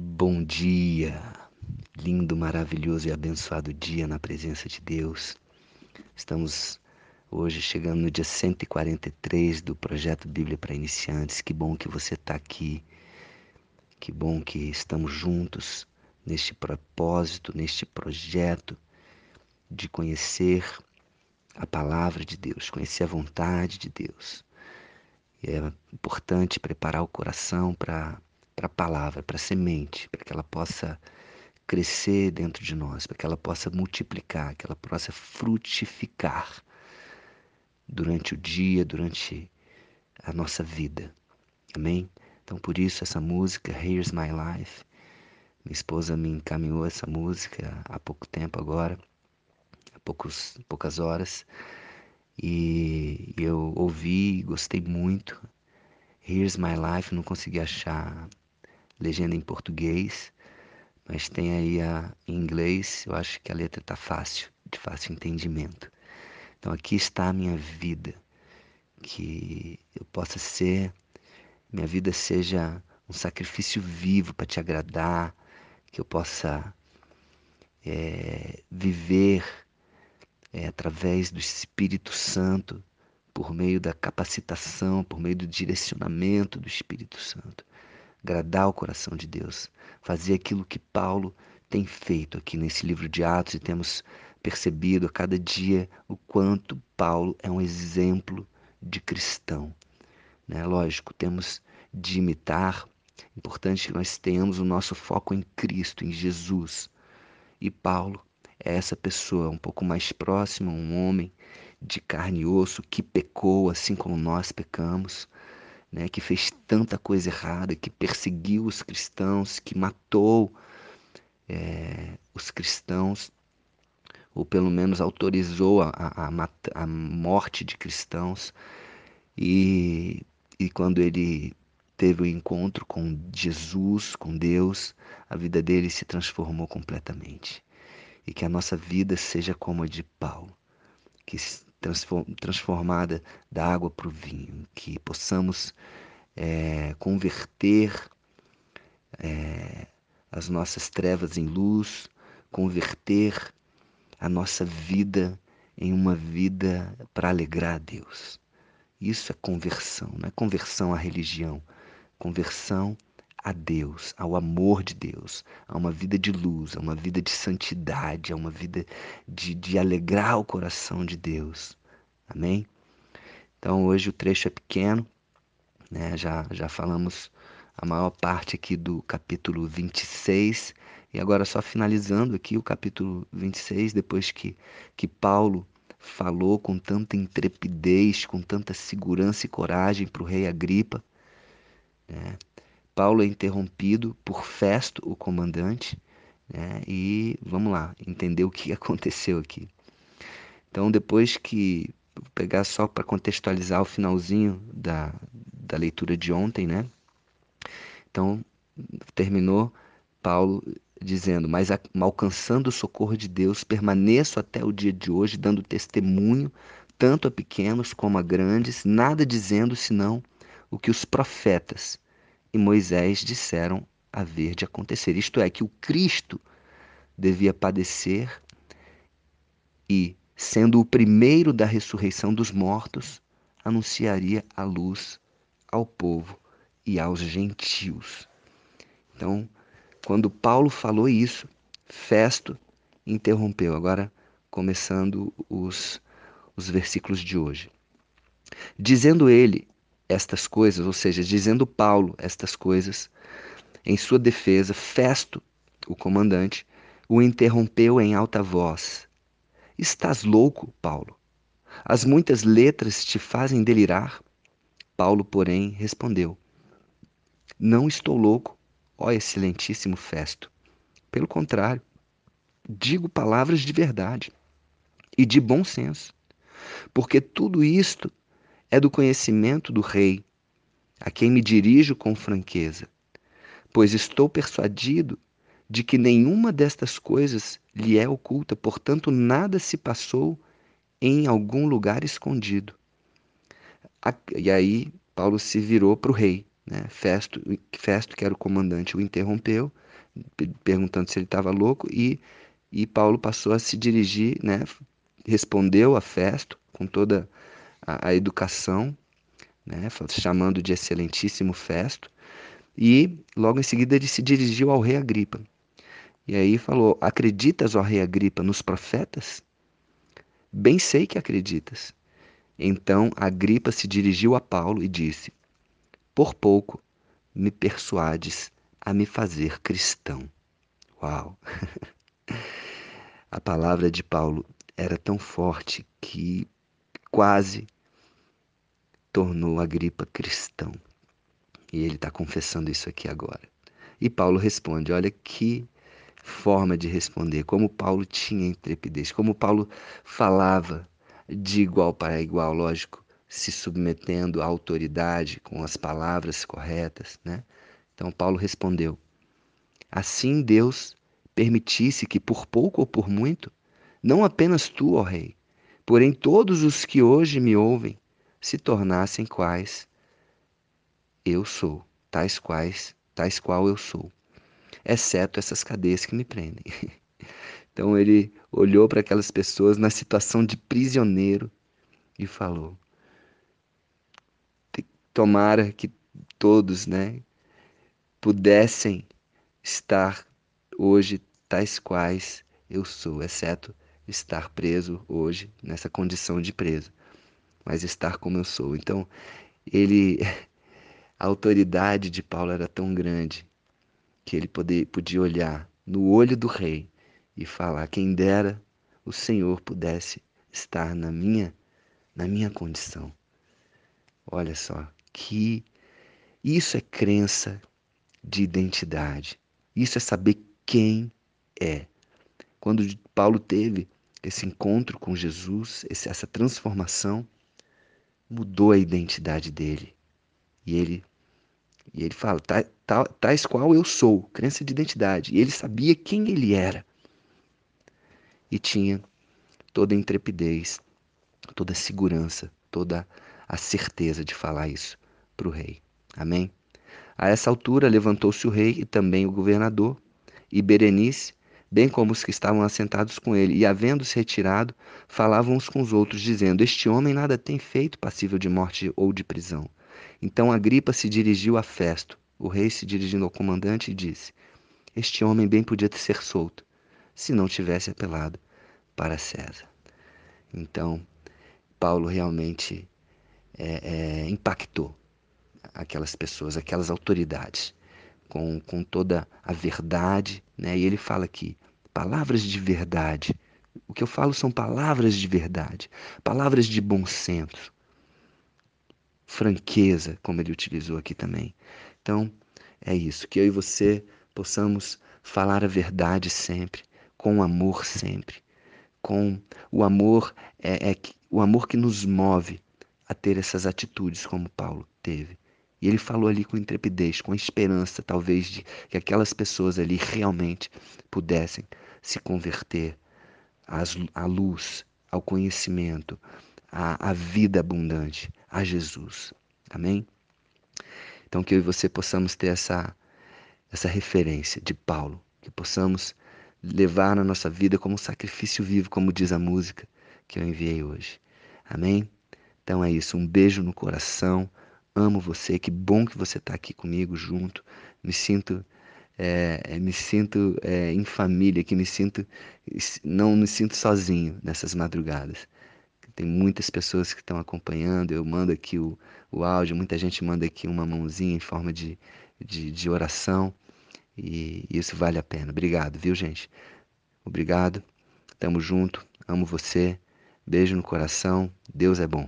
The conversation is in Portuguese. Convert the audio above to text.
Bom dia, lindo, maravilhoso e abençoado dia na presença de Deus. Estamos hoje chegando no dia 143 do projeto Bíblia para Iniciantes. Que bom que você está aqui, que bom que estamos juntos neste propósito, neste projeto de conhecer a palavra de Deus, conhecer a vontade de Deus. E é importante preparar o coração para para a palavra, para a semente, para que ela possa crescer dentro de nós, para que ela possa multiplicar, que ela possa frutificar durante o dia, durante a nossa vida. Amém? Então, por isso, essa música, Here's My Life, minha esposa me encaminhou essa música há pouco tempo agora, há poucos, poucas horas, e eu ouvi, gostei muito. Here's My Life, não consegui achar legenda em português, mas tem aí a em inglês. Eu acho que a letra está fácil, de fácil entendimento. Então aqui está a minha vida, que eu possa ser, minha vida seja um sacrifício vivo para te agradar, que eu possa é, viver é, através do Espírito Santo, por meio da capacitação, por meio do direcionamento do Espírito Santo agradar o coração de Deus, fazer aquilo que Paulo tem feito aqui nesse livro de Atos e temos percebido a cada dia o quanto Paulo é um exemplo de cristão. Né? Lógico, temos de imitar, importante que nós tenhamos o nosso foco em Cristo, em Jesus. E Paulo é essa pessoa um pouco mais próxima, um homem de carne e osso que pecou assim como nós pecamos, né, que fez tanta coisa errada, que perseguiu os cristãos, que matou é, os cristãos, ou pelo menos autorizou a, a, a, morte de cristãos. E, e quando ele teve o um encontro com Jesus, com Deus, a vida dele se transformou completamente. E que a nossa vida seja como a de Paulo, que transformada da água para o vinho, que possamos é, converter é, as nossas trevas em luz, converter a nossa vida em uma vida para alegrar a Deus. Isso é conversão, não é conversão à religião, conversão a Deus, ao amor de Deus, a uma vida de luz, a uma vida de santidade, a uma vida de, de alegrar o coração de Deus. Amém? Então hoje o trecho é pequeno, né? já, já falamos a maior parte aqui do capítulo 26, e agora só finalizando aqui o capítulo 26, depois que, que Paulo falou com tanta intrepidez, com tanta segurança e coragem para o rei Agripa. Né? Paulo é interrompido por Festo, o comandante, né? e vamos lá, entender o que aconteceu aqui. Então, depois que. Vou pegar só para contextualizar o finalzinho da, da leitura de ontem, né? Então, terminou Paulo dizendo: Mas alcançando o socorro de Deus, permaneço até o dia de hoje, dando testemunho, tanto a pequenos como a grandes, nada dizendo senão o que os profetas e Moisés disseram haver de acontecer. Isto é, que o Cristo devia padecer e, sendo o primeiro da ressurreição dos mortos, anunciaria a luz ao povo e aos gentios. Então, quando Paulo falou isso, Festo interrompeu. Agora, começando os, os versículos de hoje. Dizendo ele: estas coisas, ou seja, dizendo Paulo estas coisas, em sua defesa, Festo, o comandante, o interrompeu em alta voz. Estás louco, Paulo? As muitas letras te fazem delirar? Paulo, porém, respondeu: Não estou louco, ó excelentíssimo Festo. Pelo contrário, digo palavras de verdade e de bom senso, porque tudo isto é do conhecimento do Rei, a quem me dirijo com franqueza, pois estou persuadido de que nenhuma destas coisas lhe é oculta, portanto, nada se passou em algum lugar escondido. E aí Paulo se virou para o rei. Né? Festo, Festo, que era o comandante, o interrompeu perguntando se ele estava louco e, e Paulo passou a se dirigir, né? Respondeu a Festo com toda a, a educação, né? Chamando de excelentíssimo Festo. E logo em seguida ele se dirigiu ao rei Agripa. E aí falou: Acreditas, ó rei Agripa, nos profetas? Bem sei que acreditas. Então Agripa se dirigiu a Paulo e disse: Por pouco me persuades a me fazer cristão. Uau! a palavra de Paulo era tão forte que quase tornou Agripa cristão. E ele está confessando isso aqui agora. E Paulo responde: Olha que forma de responder, como Paulo tinha intrepidez, como Paulo falava de igual para igual, lógico, se submetendo à autoridade com as palavras corretas, né? Então Paulo respondeu: Assim Deus permitisse que por pouco ou por muito, não apenas tu, ó rei, porém todos os que hoje me ouvem, se tornassem quais eu sou, tais quais, tais qual eu sou, exceto essas cadeias que me prendem. Então ele olhou para aquelas pessoas na situação de prisioneiro e falou: Tomara que todos, né, pudessem estar hoje tais quais eu sou, exceto estar preso hoje nessa condição de preso, mas estar como eu sou. Então, ele a autoridade de Paulo era tão grande que ele poder, podia olhar no olho do rei e falar: quem dera o Senhor pudesse estar na minha na minha condição. Olha só, que isso é crença de identidade. Isso é saber quem é. Quando Paulo teve esse encontro com Jesus, essa transformação, mudou a identidade dele. E ele e ele fala, tais qual eu sou, crença de identidade. E ele sabia quem ele era e tinha toda a intrepidez, toda a segurança, toda a certeza de falar isso para o rei. Amém? A essa altura levantou-se o rei e também o governador, e Berenice, bem como os que estavam assentados com ele, e havendo-se retirado, falavam uns com os outros, dizendo: Este homem nada tem feito passível de morte ou de prisão. Então Agripa se dirigiu a Festo, o rei se dirigindo ao comandante, e disse: Este homem bem podia ser solto, se não tivesse apelado para César. Então, Paulo realmente é, é, impactou aquelas pessoas, aquelas autoridades, com, com toda a verdade. Né? E ele fala aqui, palavras de verdade. O que eu falo são palavras de verdade, palavras de bom senso, franqueza, como ele utilizou aqui também. Então, é isso, que eu e você possamos falar a verdade sempre, com amor sempre, com o amor é, é o amor que nos move a ter essas atitudes como Paulo teve. E ele falou ali com intrepidez, com esperança, talvez, de que aquelas pessoas ali realmente pudessem se converter à luz, ao conhecimento, à, à vida abundante, a Jesus. Amém? Então, que eu e você possamos ter essa, essa referência de Paulo, que possamos levar na nossa vida como um sacrifício vivo, como diz a música que eu enviei hoje. Amém? Então é isso. Um beijo no coração. Amo você. Que bom que você está aqui comigo junto. Me sinto é, me sinto é, em família, que me sinto não me sinto sozinho nessas madrugadas. Tem muitas pessoas que estão acompanhando. Eu mando aqui o, o áudio, muita gente manda aqui uma mãozinha em forma de, de, de oração. E isso vale a pena. Obrigado, viu, gente? Obrigado. Tamo junto. Amo você. Beijo no coração. Deus é bom.